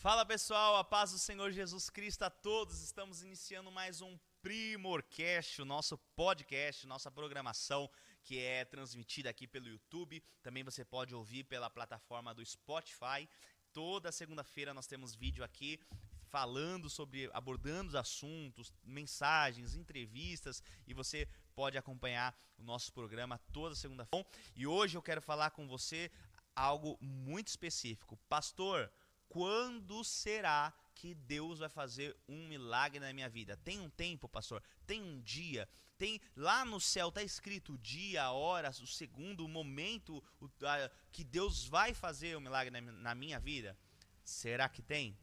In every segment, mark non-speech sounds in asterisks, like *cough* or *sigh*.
Fala pessoal, a paz do Senhor Jesus Cristo a todos. Estamos iniciando mais um Primorcast, o nosso podcast, nossa programação que é transmitida aqui pelo YouTube. Também você pode ouvir pela plataforma do Spotify. Toda segunda-feira nós temos vídeo aqui falando sobre, abordando os assuntos, mensagens, entrevistas e você pode acompanhar o nosso programa toda segunda-feira. E hoje eu quero falar com você algo muito específico. Pastor, quando será que Deus vai fazer um milagre na minha vida? Tem um tempo, pastor? Tem um dia? Tem lá no céu tá escrito o dia, a hora, o segundo, o momento o, a, que Deus vai fazer um milagre na, na minha vida? Será que tem?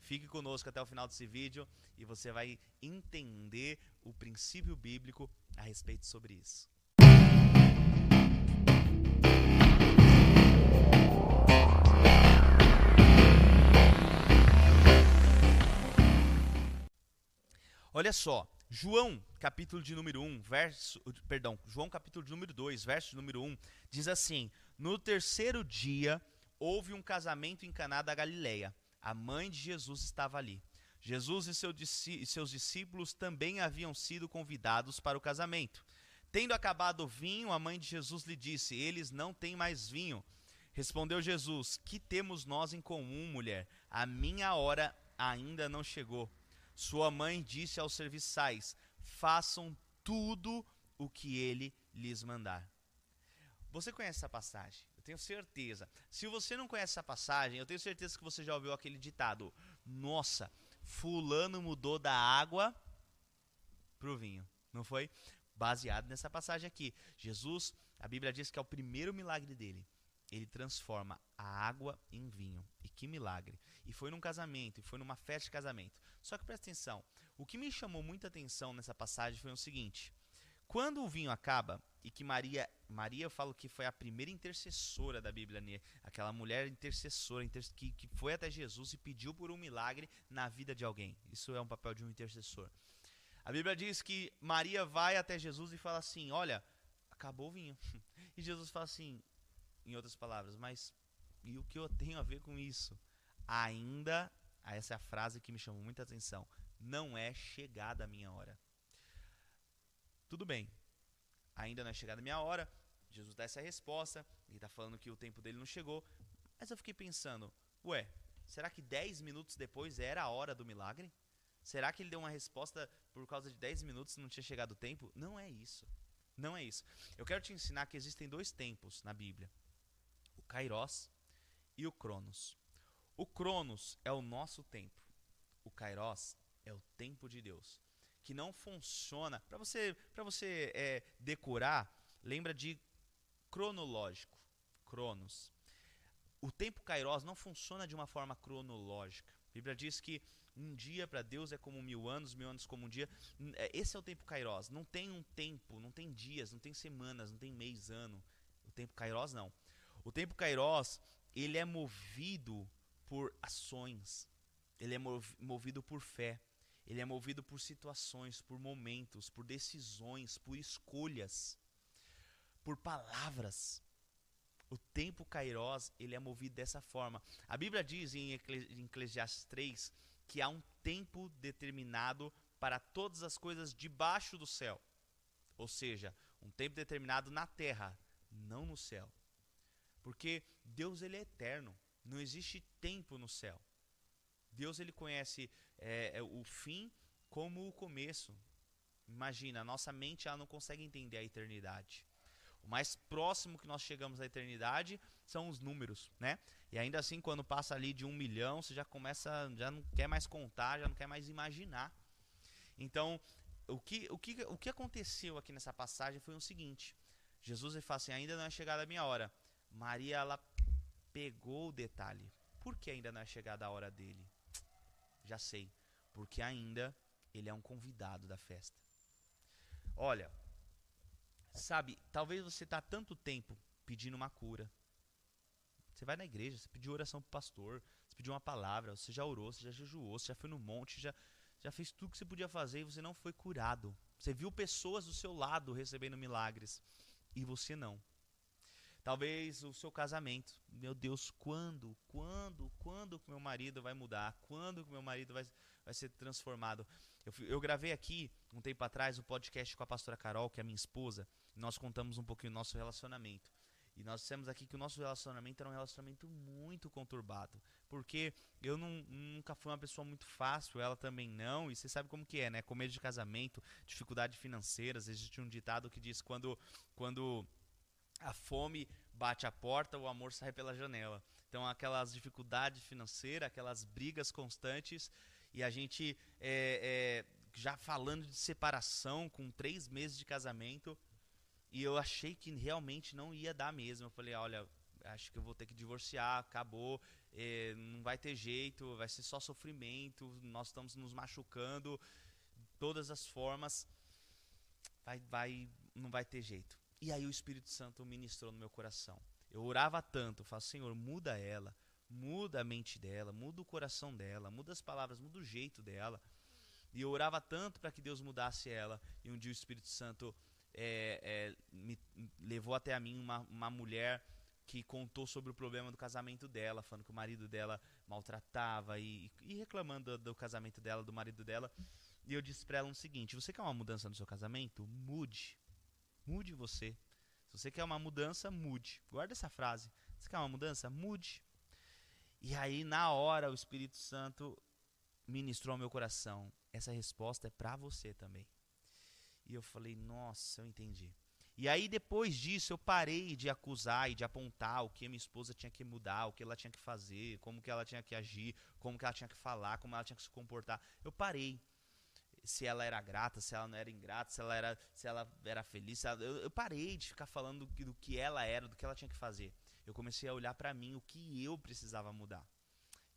Fique conosco até o final desse vídeo e você vai entender o princípio bíblico a respeito sobre isso. Olha só, João, capítulo de número 1, verso, perdão, João capítulo de número 2, verso número 1, diz assim: No terceiro dia houve um casamento em Caná da Galileia. A mãe de Jesus estava ali. Jesus e, seu, e seus discípulos também haviam sido convidados para o casamento. Tendo acabado o vinho, a mãe de Jesus lhe disse: Eles não têm mais vinho. Respondeu Jesus: Que temos nós em comum, mulher? A minha hora ainda não chegou. Sua mãe disse aos serviçais: Façam tudo o que ele lhes mandar. Você conhece essa passagem? Eu tenho certeza. Se você não conhece essa passagem, eu tenho certeza que você já ouviu aquele ditado: Nossa, Fulano mudou da água para o vinho. Não foi? Baseado nessa passagem aqui. Jesus, a Bíblia diz que é o primeiro milagre dele. Ele transforma a água em vinho. E que milagre! E foi num casamento, e foi numa festa de casamento. Só que presta atenção, o que me chamou muita atenção nessa passagem foi o seguinte: quando o vinho acaba, e que Maria, Maria eu falo que foi a primeira intercessora da Bíblia, né? aquela mulher intercessora que, que foi até Jesus e pediu por um milagre na vida de alguém. Isso é um papel de um intercessor. A Bíblia diz que Maria vai até Jesus e fala assim: Olha, acabou o vinho. *laughs* E Jesus fala assim, em outras palavras, mas e o que eu tenho a ver com isso? Ainda essa é a frase que me chamou muita atenção. Não é chegada a minha hora. Tudo bem, ainda não é chegada a minha hora. Jesus dá essa resposta, ele está falando que o tempo dele não chegou. Mas eu fiquei pensando, ué, será que 10 minutos depois era a hora do milagre? Será que ele deu uma resposta por causa de 10 minutos e não tinha chegado o tempo? Não é isso. Não é isso. Eu quero te ensinar que existem dois tempos na Bíblia: Kairos e o Cronos. O Cronos é o nosso tempo. O Kairos é o tempo de Deus. Que não funciona. Para você, pra você é, decorar, lembra de cronológico. Cronos. O tempo Kairos não funciona de uma forma cronológica. A Bíblia diz que um dia para Deus é como mil anos, mil anos como um dia. É, esse é o tempo Kairos. Não tem um tempo, não tem dias, não tem semanas, não tem mês, ano. O tempo Kairos não. O tempo Kairos, ele é movido por ações, ele é movido por fé, ele é movido por situações, por momentos, por decisões, por escolhas, por palavras. O tempo Kairos, ele é movido dessa forma. A Bíblia diz em Eclesiastes 3 que há um tempo determinado para todas as coisas debaixo do céu. Ou seja, um tempo determinado na terra, não no céu. Porque Deus ele é eterno. Não existe tempo no céu. Deus ele conhece é, é, o fim como o começo. Imagina, a nossa mente ela não consegue entender a eternidade. O mais próximo que nós chegamos à eternidade são os números, né? E ainda assim, quando passa ali de um milhão, você já começa, já não quer mais contar, já não quer mais imaginar. Então, o que, o que, o que aconteceu aqui nessa passagem foi o seguinte: Jesus ele fala assim, ainda não é chegada a minha hora. Maria, ela pegou o detalhe. Por que ainda não é chegada a hora dele? Já sei. Porque ainda ele é um convidado da festa. Olha, sabe, talvez você está tanto tempo pedindo uma cura. Você vai na igreja, você pediu oração pro pastor, você pediu uma palavra, você já orou, você já jejuou, você já foi no monte, já, já fez tudo que você podia fazer e você não foi curado. Você viu pessoas do seu lado recebendo milagres e você não. Talvez o seu casamento. Meu Deus, quando, quando, quando que meu marido vai mudar? Quando que meu marido vai, vai ser transformado? Eu, eu gravei aqui, um tempo atrás, o um podcast com a pastora Carol, que é minha esposa, e nós contamos um pouquinho do nosso relacionamento. E nós dissemos aqui que o nosso relacionamento era um relacionamento muito conturbado. Porque eu não, nunca fui uma pessoa muito fácil, ela também não. E você sabe como que é, né? Começo de casamento, dificuldade financeiras. Existe um ditado que diz quando, quando a fome bate a porta, o amor sai pela janela. Então aquelas dificuldades financeiras, aquelas brigas constantes. E a gente é, é, já falando de separação com três meses de casamento e eu achei que realmente não ia dar mesmo. Eu falei, olha, acho que eu vou ter que divorciar, acabou, eh, não vai ter jeito, vai ser só sofrimento, nós estamos nos machucando, todas as formas, vai, vai, não vai ter jeito. E aí o Espírito Santo ministrou no meu coração. Eu orava tanto, falava, Senhor, muda ela, muda a mente dela, muda o coração dela, muda as palavras, muda o jeito dela. E eu orava tanto para que Deus mudasse ela. E um dia o Espírito Santo é, é, me levou até a mim uma, uma mulher que contou sobre o problema do casamento dela, falando que o marido dela maltratava e, e reclamando do, do, casamento dela, do marido dela. E eu disse para ela o seguinte: você quer uma mudança no seu casamento? Mude. Mude você. Se você quer uma mudança, mude. Guarda essa frase. Você quer uma mudança? Mude. E aí, na hora, o Espírito Santo ministrou ao meu coração: essa resposta é para você também. E eu falei, nossa, eu entendi. E aí depois disso eu parei de acusar e de apontar o que minha esposa tinha que mudar, o que ela tinha que fazer, como que ela tinha que agir, como que ela tinha que falar, como ela tinha que se comportar. Eu parei. Se ela era grata, se ela não era ingrata, se ela era, se ela era feliz. Ela, eu, eu, parei de ficar falando do, do que ela era, do que ela tinha que fazer. Eu comecei a olhar para mim o que eu precisava mudar.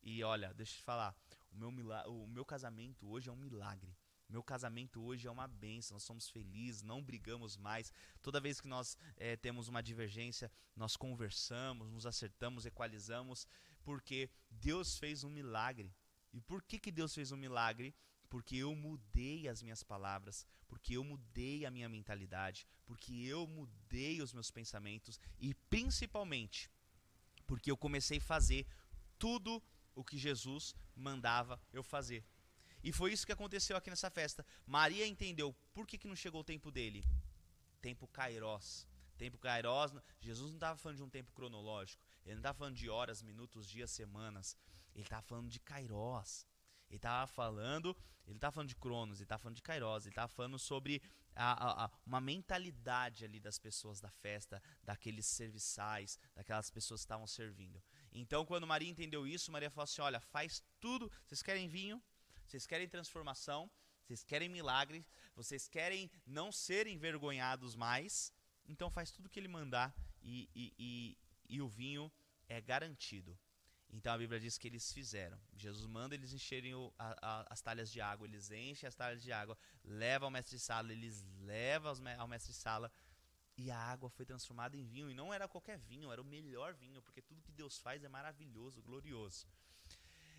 E olha, deixa eu te falar, o meu, o meu casamento hoje é um milagre. Meu casamento hoje é uma benção, nós somos felizes, não brigamos mais. Toda vez que nós é, temos uma divergência, nós conversamos, nos acertamos, equalizamos, porque Deus fez um milagre. E por que, que Deus fez um milagre? Porque eu mudei as minhas palavras, porque eu mudei a minha mentalidade, porque eu mudei os meus pensamentos e principalmente porque eu comecei a fazer tudo o que Jesus mandava eu fazer. E foi isso que aconteceu aqui nessa festa. Maria entendeu por que, que não chegou o tempo dele. Tempo Kairos. Tempo Kairos, Jesus não estava falando de um tempo cronológico. Ele não estava falando de horas, minutos, dias, semanas. Ele estava falando de Kairos. Ele estava falando, ele estava falando de Cronos, ele estava falando de Kairos, ele estava falando sobre a, a, a, uma mentalidade ali das pessoas da festa, daqueles serviçais, daquelas pessoas que estavam servindo. Então, quando Maria entendeu isso, Maria falou assim: Olha, faz tudo. Vocês querem vinho? Vocês querem transformação, vocês querem milagre, vocês querem não ser envergonhados mais, então faz tudo que ele mandar e, e, e, e o vinho é garantido. Então a Bíblia diz que eles fizeram. Jesus manda eles encherem o, a, a, as talhas de água, eles enchem as talhas de água, levam ao mestre de sala, eles levam ao mestre de sala e a água foi transformada em vinho. E não era qualquer vinho, era o melhor vinho, porque tudo que Deus faz é maravilhoso, glorioso.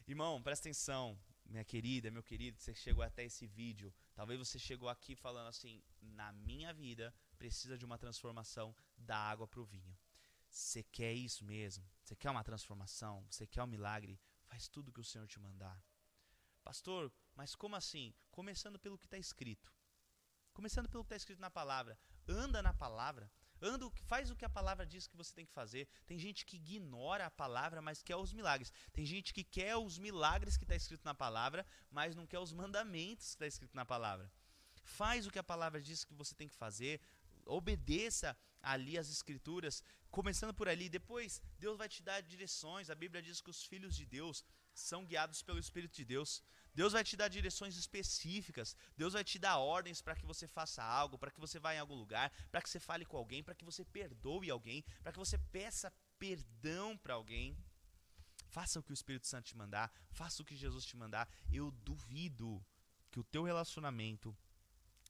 Irmão, presta atenção minha querida, meu querido, você chegou até esse vídeo. Talvez você chegou aqui falando assim: na minha vida precisa de uma transformação da água para o vinho. Você quer isso mesmo? Você quer uma transformação? Você quer um milagre? Faz tudo que o Senhor te mandar. Pastor, mas como assim? Começando pelo que está escrito. Começando pelo que está escrito na palavra. Anda na palavra. Anda, faz o que a palavra diz que você tem que fazer. Tem gente que ignora a palavra, mas quer os milagres. Tem gente que quer os milagres que está escrito na palavra, mas não quer os mandamentos que está escrito na palavra. Faz o que a palavra diz que você tem que fazer. Obedeça ali as escrituras, começando por ali. Depois, Deus vai te dar direções. A Bíblia diz que os filhos de Deus são guiados pelo Espírito de Deus. Deus vai te dar direções específicas. Deus vai te dar ordens para que você faça algo, para que você vá em algum lugar, para que você fale com alguém, para que você perdoe alguém, para que você peça perdão para alguém. Faça o que o Espírito Santo te mandar, faça o que Jesus te mandar. Eu duvido que o teu relacionamento,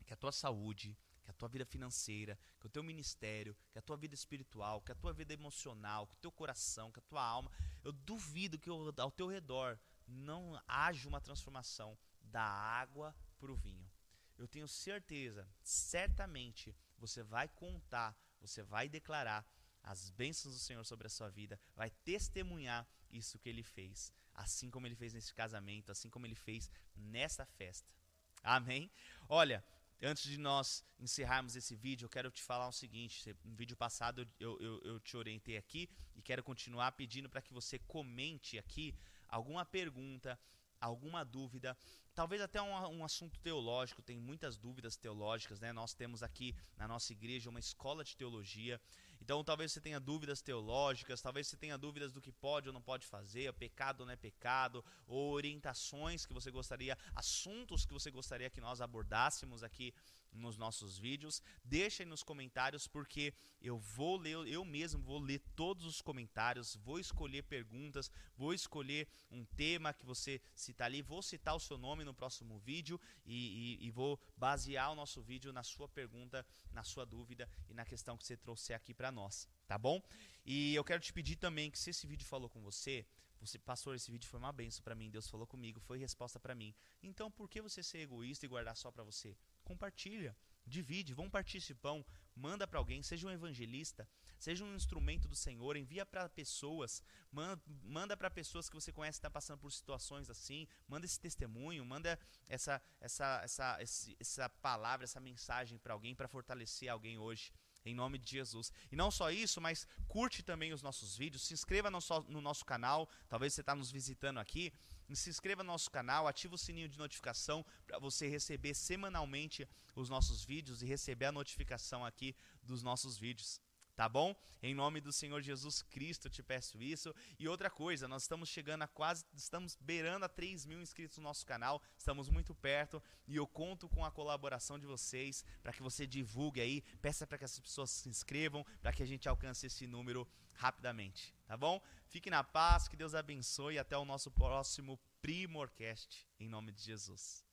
que a tua saúde, que a tua vida financeira, que o teu ministério, que a tua vida espiritual, que a tua vida emocional, que o teu coração, que a tua alma, eu duvido que ao teu redor não haja uma transformação da água para o vinho. Eu tenho certeza, certamente, você vai contar, você vai declarar as bênçãos do Senhor sobre a sua vida, vai testemunhar isso que ele fez, assim como ele fez nesse casamento, assim como ele fez nessa festa. Amém? Olha, antes de nós encerrarmos esse vídeo, eu quero te falar o seguinte: no vídeo passado eu, eu, eu te orientei aqui e quero continuar pedindo para que você comente aqui alguma pergunta, alguma dúvida, talvez até um, um, assunto teológico, tem muitas dúvidas teológicas, né? Nós temos aqui na nossa igreja uma escola de teologia. Então, talvez você tenha dúvidas teológicas, talvez você tenha dúvidas do que pode ou não pode fazer, pecado ou não é pecado, ou orientações que você gostaria, assuntos que você gostaria que nós abordássemos aqui nos nossos vídeos. Deixa aí nos comentários porque eu vou ler, eu mesmo vou ler todos os comentários, vou escolher perguntas, vou escolher um tema que você citar ali, vou citar o seu nome no próximo vídeo e, e, e vou basear o nosso vídeo na sua pergunta, na sua dúvida e na questão que você trouxe aqui para nós, tá bom? E eu quero te pedir também que se esse vídeo falou com você, você, pastor, esse vídeo foi uma benção para mim, Deus falou comigo, foi resposta para mim. Então, por que você ser egoísta e guardar só para você? compartilha, divide, vão pão, manda para alguém, seja um evangelista, seja um instrumento do Senhor, envia para pessoas, manda, manda para pessoas que você conhece que está passando por situações assim, manda esse testemunho, manda essa, essa, essa, essa palavra, essa mensagem para alguém, para fortalecer alguém hoje em nome de Jesus. E não só isso, mas curte também os nossos vídeos, se inscreva no, no nosso canal, talvez você está nos visitando aqui, se inscreva no nosso canal, ative o sininho de notificação para você receber semanalmente os nossos vídeos e receber a notificação aqui dos nossos vídeos tá bom? Em nome do Senhor Jesus Cristo te peço isso. E outra coisa, nós estamos chegando a quase, estamos beirando a 3 mil inscritos no nosso canal, estamos muito perto e eu conto com a colaboração de vocês para que você divulgue aí, peça para que as pessoas se inscrevam, para que a gente alcance esse número rapidamente, tá bom? Fique na paz, que Deus abençoe e até o nosso próximo Primorcast, em nome de Jesus.